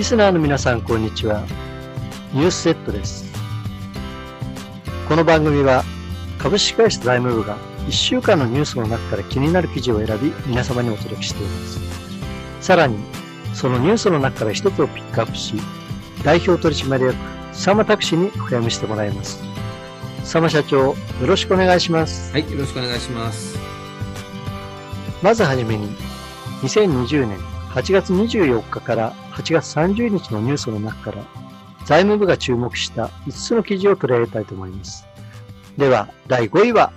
リスナーの皆さん、こんにちは。ニュースセットです。この番組は、株式会社財務部が1週間のニュースの中から気になる記事を選び、皆様にお届けしています。さらに、そのニュースの中から一つをピックアップし、代表取締役、佐間拓司に深読みしてもらいます。佐間社長、よろしくお願いします。はい、よろしくお願いします。まずはじめに、2020年8月24日から8月30日のニュースの中から、財務部が注目した5つの記事を取り上げたいと思います。では、第5位は、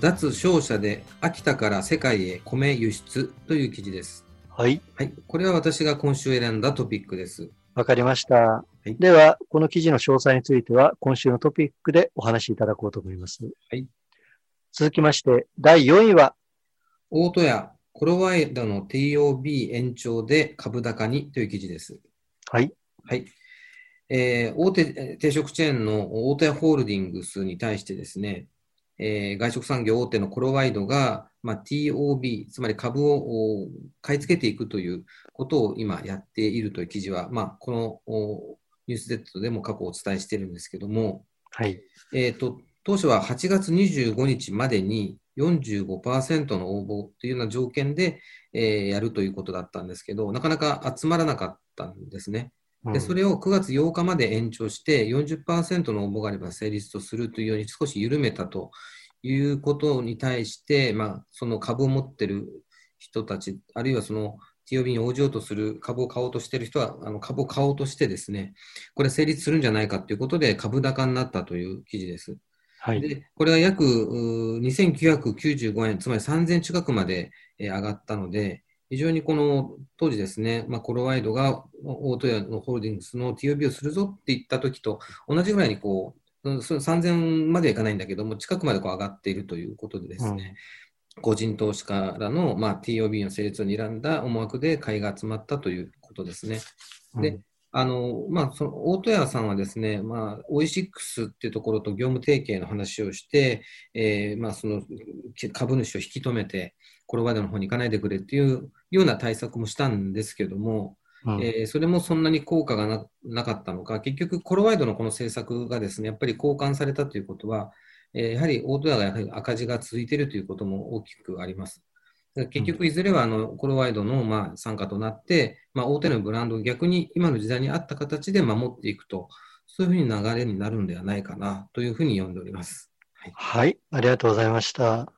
脱商社で秋田から世界へ米輸出という記事です。はい、はい、これは私が今週選んだトピックです。わかりました。いでは、この記事の詳細については、今週のトピックでお話しいただこうと思います。はい。続きまして、第4位は、大戸屋、コロワイドの TOB 延長で株高にという記事です。はい、はい。えー大手えー定食チェーンの大戸屋ホールディングスに対してですね、えー外食産業大手のコロワイドが、まあ、TOB、つまり株をお買い付けていくということを今やっているという記事は、まあ、このおニュース Z でも過去お伝えしているんですけども、はい、えーと、当初は8月25日までに45%の応募というような条件で、えーやるということだったんですけど、なかなか集まらなかったんですね。うんで、それを9月8日まで延長して、40%の応募があれば成立とするというように少し緩めたということに対して、まあ、その株を持ってる人たち、あるいはその TOB に応じようとする株を買おうとしている人は、あの株を買おうとしてですね、これ成立するんじゃないかということで株高になったという記事です。はい、で、これは約うー2995円、つまり3000近くまでえー上がったので、非常にこの当時ですね、まあ、コロワイドが大戸屋のホールディングスの TOB をするぞって言った時と同じぐらいにこう、うんその3000まではいかないんだけども、近くまでこう上がっているということでですね、個人投資家らの、まあ、TOB の成立を睨んだ思惑で買いが集まったということですね。でうんあの、まあ、その、大戸屋さんはですね、まあ、オイシックスっていうところと業務提携の話をして、えーまあ、その、き株主を引き止めて、コロワイドの方に行かないでくれっていうような対策もしたんですけども、うんえーそれもそんなに効果がななかったのか、結局、コロワイドのこの政策がですね、やっぱり交換されたということは、えーやはり大戸屋がやはり赤字が続いているということも大きくあります。結局、いずれはあのコロワイドのまあ参加となって、まあ、大手のブランドを逆に今の時代に合った形で守っていくと、そういうふうに流れになるんではないかなというふうに読んでおります。はい、ありがとうございました。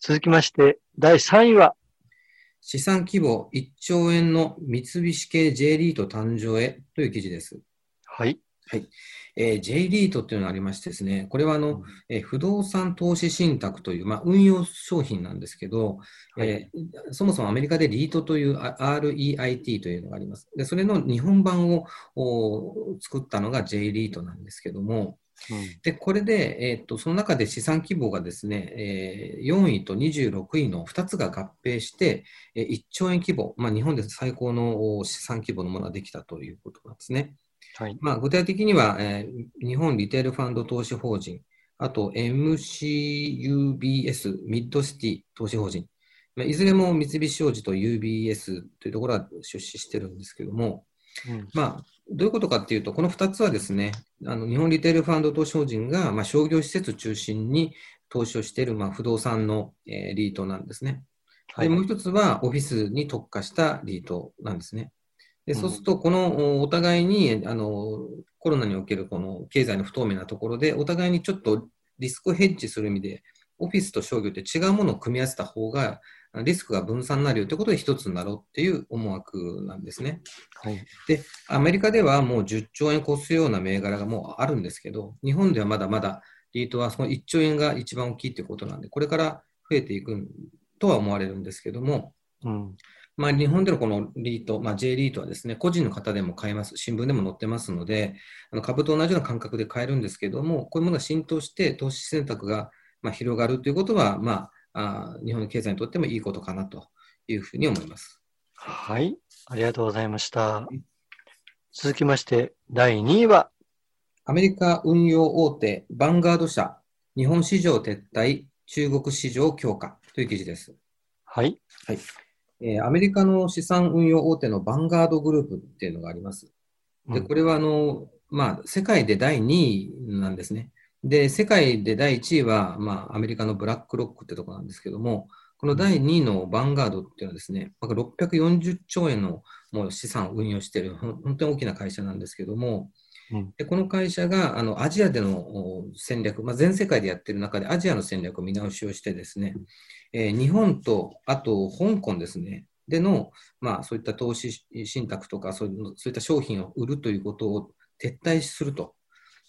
続きまして、第3位は、資産規模1兆円の三菱系 J リート誕生へという記事です。はい、えー J リートというのがありましてですね、これはあの、うんえー不動産投資信託という、まあ、運用商品なんですけど、はいえーそもそもアメリカでリートというあ REIT というのがあります。で、それの日本版をお作ったのが J リートなんですけども、で、これで、えーっと、その中で資産規模がですね、えー4位と26位の2つが合併して、えー1兆円規模、まあ、日本で最高のお資産規模のものができたということなんですね。はい、まあ、具体的には、えー日本リテールファンド投資法人、あと MCUBS ミッドシティ投資法人、まあ、いずれも三菱商事と UBS というところが出資してるんですけども、うんまあ、どういうことかっていうと、この2つはですね、あの日本リテールファンド投資法人が、まあ、商業施設中心に投資をしている、まあ、不動産の、えーリートなんですね。はいで、もう一つはオフィスに特化したリートなんですね。で、うん。そうすると、このおお互いに、あの、コロナにおけるこの経済の不透明なところで、お互いにちょっとリスクをヘッジする意味で、オフィスと商業って違うものを組み合わせた方が、リスクが分散になるよということで一つになろうっていう思惑なんですね。はい、で、アメリカではもう10兆円越すような銘柄がもうあるんですけど、日本ではまだまだリートはその1兆円が一番大きいということなんで、これから増えていくとは思われるんですけども、うん、まあ、日本でのこのリート、まあ、J リートはですね、個人の方でも買えます、新聞でも載ってますので、あの株と同じような感覚で買えるんですけども、こういうものが浸透して投資選択がまあ広がるということは、まあ、あ日本の経済にとってもいいことかなというふうに思います。はい、ありがとうございました。続きまして、第2位は、アメリカ運用大手、ヴァンガード社、日本市場撤退、中国市場強化という記事です。はい、えー、アメリカの資産運用大手のバンガードグループっていうのがあります。で、これはあの、まあ、世界で第2位なんですね。で、世界で第1位は、まあ、アメリカのブラックロックってとこなんですけども、この第2位のバンガードっていうのはですね、640兆円のもう資産を運用している、本当に大きな会社なんですけども、うん、でこの会社があのアジアでの戦略、まあ、全世界でやってる中でアジアの戦略を見直しをしてですね、えー、日本とあと香港ですね、での、まあ、そういった投資信託とかそういうそういった商品を売るということを撤退すると。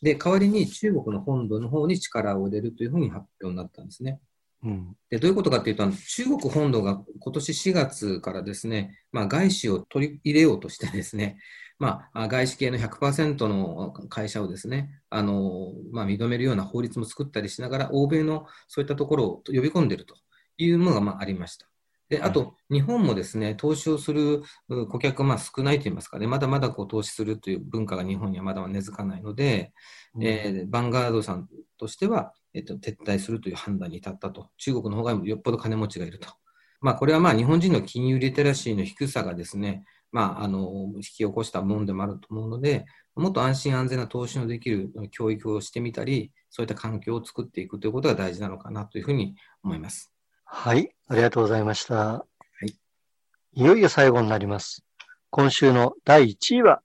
で、代わりに中国の本土の方に力を入れるというふうに発表になったんですね。うん、でどういうことかというと、中国本土が今年4月からですね、まあ、外資を取り入れようとしてですね、まあ、外資系の100%の会社をですね、あのまあ、認めるような法律も作ったりしながら、欧米のそういったところを呼び込んでいるというものがまあありました。で、あと、日本もですね、投資をする顧客がまあ少ないといいますかね、まだまだこう投資するという文化が日本にはまだ根付かないので、うん、えー、バンガードさんとしては、えっと、撤退するという判断に至ったと。中国の方がよっぽど金持ちがいると。まあ、これはまあ日本人の金融リテラシーの低さがですね、まあ、あの引き起こしたものでもあると思うので、もっと安心安全な投資のできる教育をしてみたり、そういった環境を作っていくということが大事なのかなというふうに思います。はい、ありがとうございました。はい、いよいよ最後になります。今週の第1位は？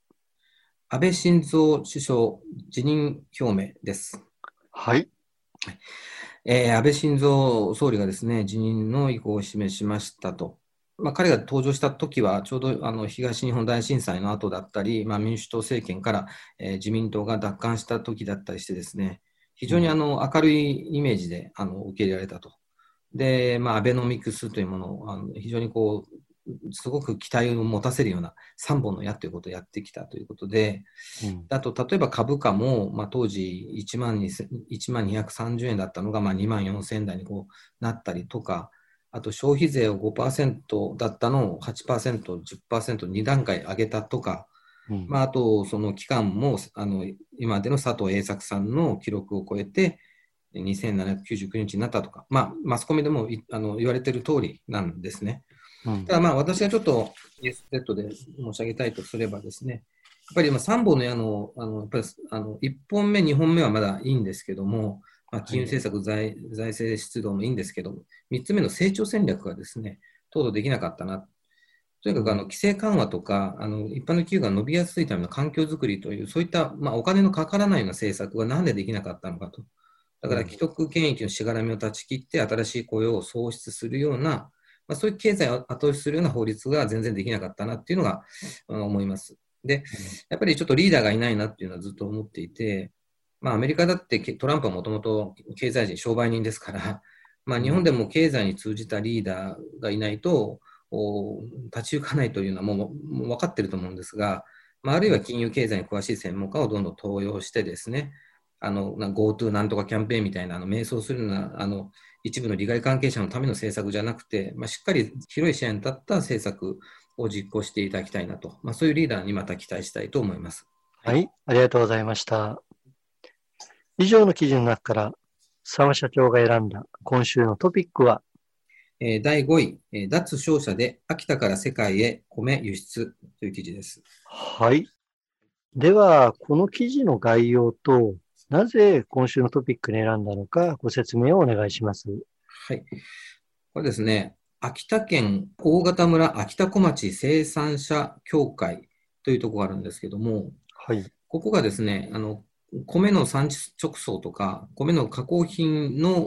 安倍晋三首相辞任表明です。はい。えー、安倍晋三総理がですね、辞任の意向を示しましたと。まあ、彼が登場した時は、ちょうどあの東日本大震災の後だったり、まあ、民主党政権から、えー、自民党が奪還した時だったりしてですね、非常にあの明るいイメージであの受け入れられたと。で、まあ、アベノミクスというものをあの非常にこう、すごく期待を持たせるような3本の矢ということをやってきたということで、うん、あと例えば株価も、まあ、当時1万 ,1 万230円だったのがまあ2万4000円台にこうなったりとか、あと消費税を5%だったのを8%、10%、2段階上げたとか、うん、まあ、あとその期間もあの今までの佐藤栄作さんの記録を超えて、2799日になったとか、まあ、マスコミでもあの言われている通りなんですね。うん、ただまあ私がちょっと ES で申し上げたいとすればですね、やっぱり3本の矢の、あのやっぱりあの1本目、2本目はまだいいんですけども、まあ、金融政策財、はい、財政出動もいいんですけど、3つ目の成長戦略がですね、とうとうできなかったな。とにかくあの規制緩和とか、あの一般の企業が伸びやすいための環境づくりという、そういった、まあ、お金のかからないような政策がなんでできなかったのかと。だから既得権益のしがらみを断ち切って新しい雇用を創出するような、まあ、そういう経済を後押しするような法律が全然できなかったなっていうのが、うん、思います。で、やっぱりちょっとリーダーがいないなっていうのはずっと思っていて、まあ、アメリカだってトランプはもともと経済人、商売人ですから、まあ、日本でも経済に通じたリーダーがいないと、立ち行かないというのはもうもう分かってると思うんですが、まあ、あるいは金融経済に詳しい専門家をどんどん登用してですね、あの、GoTo なんとかキャンペーンみたいな、あの、迷走するような、あの、一部の利害関係者のための政策じゃなくて、まあ、しっかり広い視野に立った政策を実行していただきたいなと、まあ、そういうリーダーにまた期待したいと思います。はい、ありがとうございました。以上の記事の中から、澤社長が選んだ今週のトピックは、えー、第5位、えー、脱商社で秋田から世界へ米輸出という記事です。はい。では、この記事の概要と、なぜ今週のトピックに選んだのか、ご説明をお願いします。はい。これですね、秋田県大潟村秋田小町生産者協会というところがあるんですけども、はい、ここがですね、あの米の産地直送とか、米の加工品の、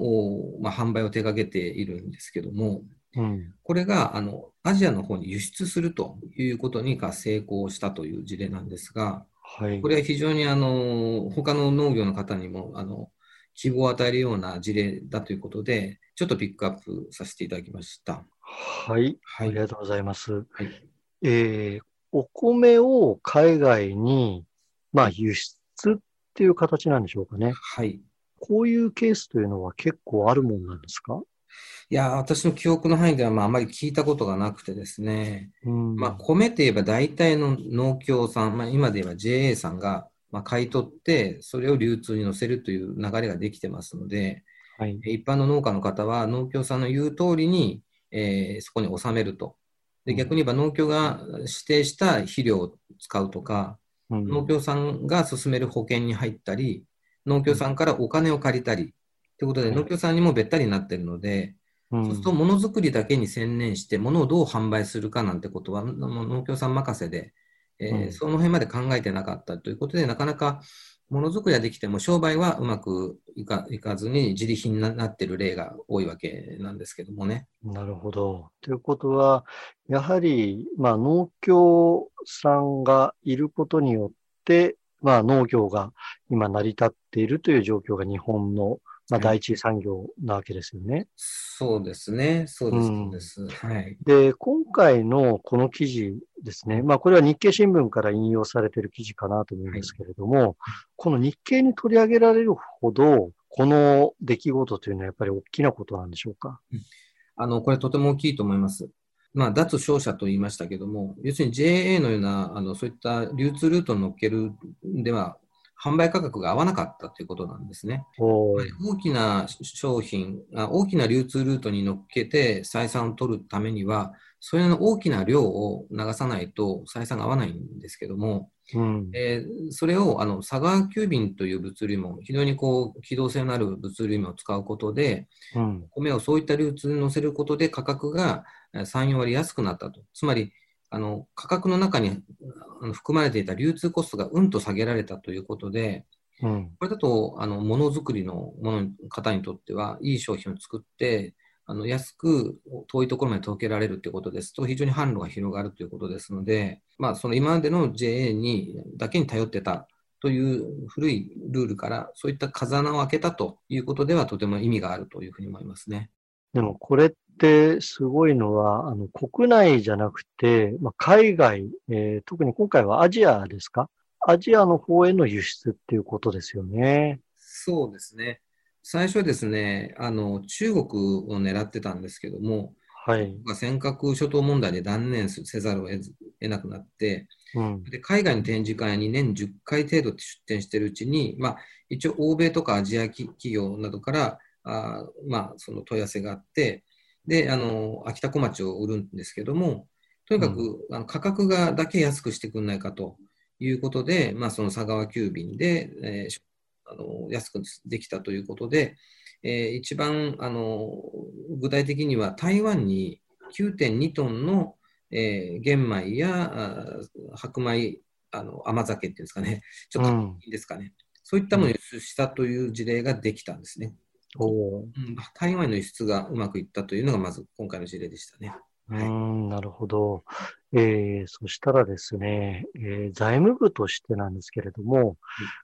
まあ、販売を手掛けているんですけども、うん、これがあのアジアの方に輸出するということに成功したという事例なんですが、はい、これは非常にあの他の農業の方にもあの希望を与えるような事例だということで、ちょっとピックアップさせていただきました。はい、はい、ありがとうございます。はい。えー、お米を海外に、まあ、輸出っていう形なんでしょうかね。はい。こういうケースというのは結構あるもんなんですか？いや、私の記憶の範囲では、まあ、あまり聞いたことがなくてですね、うん、まあ、米といえば大体の農協さん、まあ、今で言えば JA さんが、まあ、買い取って、それを流通に乗せるという流れができてますので、はい、一般の農家の方は農協さんの言う通りに、えー、そこに納めると。で逆に言えば農協が指定した肥料を使うとか、うん農協さんが進める保険に入ったり、農協さんからお金を借りたり、ということで、はい。農協さんにもべったりになっているので、うん。そうすると、ものづくりだけに専念して、ものをどう販売するかなんてことは、農協さん任せで、その辺まで考えてなかったということで、なかなかものづくりはできても、商売はうまくいかいかずに自利品になっている例が多いわけなんですけどもね。なるほど。ということは、やはり、まあ、農協さんがいることによって、まあ、農業が今成り立っているという状況が日本の、まあ、はい第一産業なわけですよね。そうですね、そうです、うんそうです。はい。で、今回のこの記事ですね。まあ、これは日経新聞から引用されている記事かなと思うんですけれども、この日経に取り上げられるほど、この出来事というのはやっぱり大きなことなんでしょうか？あの、これとても大きいと思います。まあ、脱商社と言いましたけども、要するに JA のような、あの、そういった流通ルートに乗っけるでは、販売価格が合わなかったということなんですね。大きな商品あ、大きな流通ルートに乗っけて採算を取るためには、それの大きな量を流さないと採算が合わないんですけども、うん。えーそれをあの佐川急便という物流網、非常にこう機動性のある物流網を使うことで、うん。米をそういった流通に乗せることで価格がえー3、4割安くなったと。つまり、あの価格の中に含まれていた流通コストがうんと下げられたということで、うん。これだと、あの、ものづくりのもの方にとっては、いい商品を作って、あの、安く遠いところまで届けられるということですと、非常に販路が広がるということですので、まあ、その今までの JA に、だけに頼ってたという古いルールから、そういった風穴を開けたということでは、とても意味があるというふうに思いますね。でもこれってすごいのは、あの、国内じゃなくて、まあ、海外、えー特に今回はアジアですか？アジアの方への輸出っていうことですよね。そうですね。最初はですね、あの、中国を狙ってたんですけども、はい。まあ尖閣諸島問題で断念せざるを得なくなって、うん。で海外の展示会に年10回程度出展しているうちに、まあ、一応欧米とかアジア企企業などからあー、まあ、その問い合わせがあってであの秋田小町を売るんですけどもとにかく、あの価格がだけ安くしてくんないかということで、まあ、その佐川急便で、えーあの安くできたということで、えー一番あの具体的には台湾に9.2トンのえー玄米や白米、あの甘酒っていうんですかね、ちょっとうん。いいですかね、そういったものを輸出したという事例ができたんですね。おーうん、台湾への輸出がうまくいったというのがまず今回の事例でしたね。うーん、なるほど。えー、そしたらですね、えー財務部としてなんですけれども、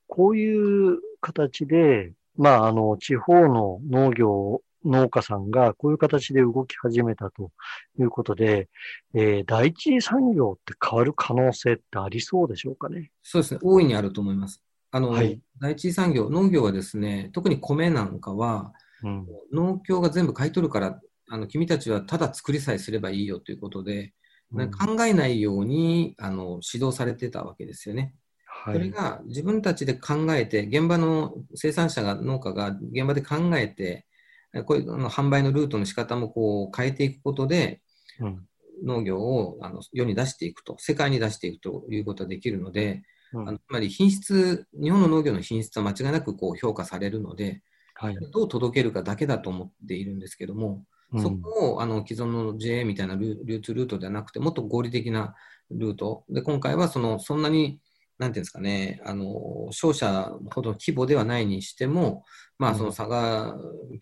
こういう形で、まあ、あの、地方の農業、農家さんがこういう形で動き始めたということで、えー第一次産業って変わる可能性ってありそうでしょうかね？そうですね、大いにあると思います。あの、はい第一次産業、農業はですね、特に米なんかは、うん。農協が全部買い取るから、あの君たちはただ作りさえすればいいよということで、うん考えないようにあの指導されてたわけですよね。はい。それが自分たちで考えて、現場の生産者が、農家が現場で考えて、えこういうあの販売のルートの仕方もこう変えていくことで、うん農業をあの世に出していくと、世界に出していくということができるので、うんあのつまり品質、日本の農業の品質は間違いなくこう評価されるので、はい。どう届けるかだけだと思っているんですけども、そこをあの既存の JA みたいな流流通ルートではなくて、もっと合理的なルート。で、今回はそのそんなに、なんていうんですかね、あの商社ほどの規模ではないにしても、まあ、その佐賀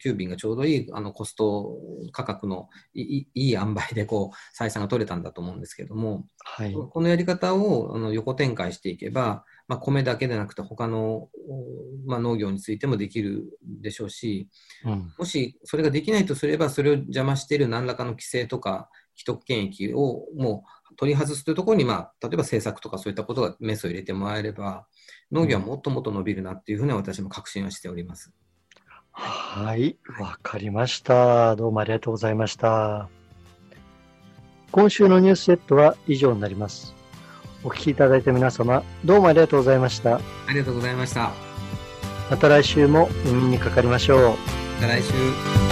急便がちょうどいいあのコスト価格のいいいい塩梅でこう採算が取れたんだと思うんですけども、はい。このやり方をあの横展開していけば、まあ、米だけでなくて他の、まあ、農業についてもできるでしょうし、うん。もしそれができないとすれば、それを邪魔している何らかの規制とか既得権益をもう取り外すというところに、まあ、例えば政策とかそういったことがメスを入れてもらえれば、農業はもっともっと伸びるなっていうふうに私も確信はしております。はい。わかりました。どうもありがとうございました。今週のニュースセットは以上になります。お聞きいただいた皆様、どうもありがとうございました。ありがとうございました。また来週もお耳にかかりましょう。また来週。